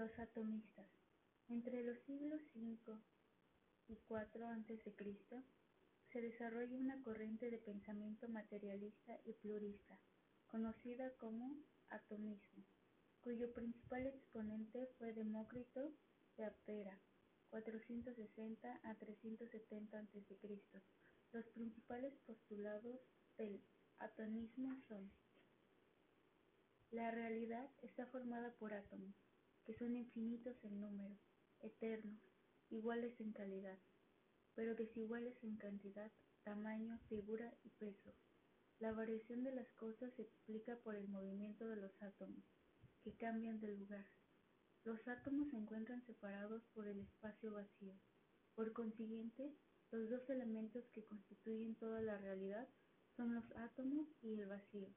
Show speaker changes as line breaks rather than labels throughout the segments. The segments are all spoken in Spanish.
Los atomistas. Entre los siglos V y IV a.C. se desarrolla una corriente de pensamiento materialista y plurista, conocida como atomismo, cuyo principal exponente fue Demócrito de Aptera, 460 a 370 a.C. Los principales postulados del atomismo son la realidad está formada por átomos, que son infinitos en número, eternos, iguales en calidad, pero desiguales en cantidad, tamaño, figura y peso. La variación de las cosas se explica por el movimiento de los átomos, que cambian de lugar. Los átomos se encuentran separados por el espacio vacío. Por consiguiente, los dos elementos que constituyen toda la realidad son los átomos y el vacío.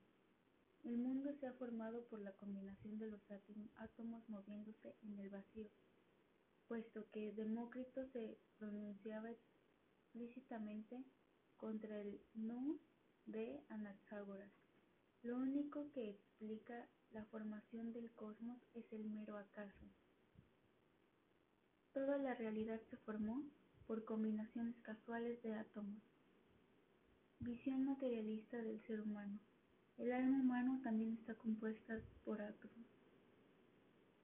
El mundo se ha formado por la combinación de los átomos moviéndose en el vacío, puesto que Demócrito se pronunciaba explícitamente contra el nous de Anaxágoras. Lo único que explica la formación del cosmos es el mero acaso. Toda la realidad se formó por combinaciones casuales de átomos. Visión materialista del ser humano. El alma humana también está compuesta por átomos.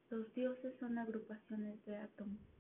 Los dioses son agrupaciones de átomos.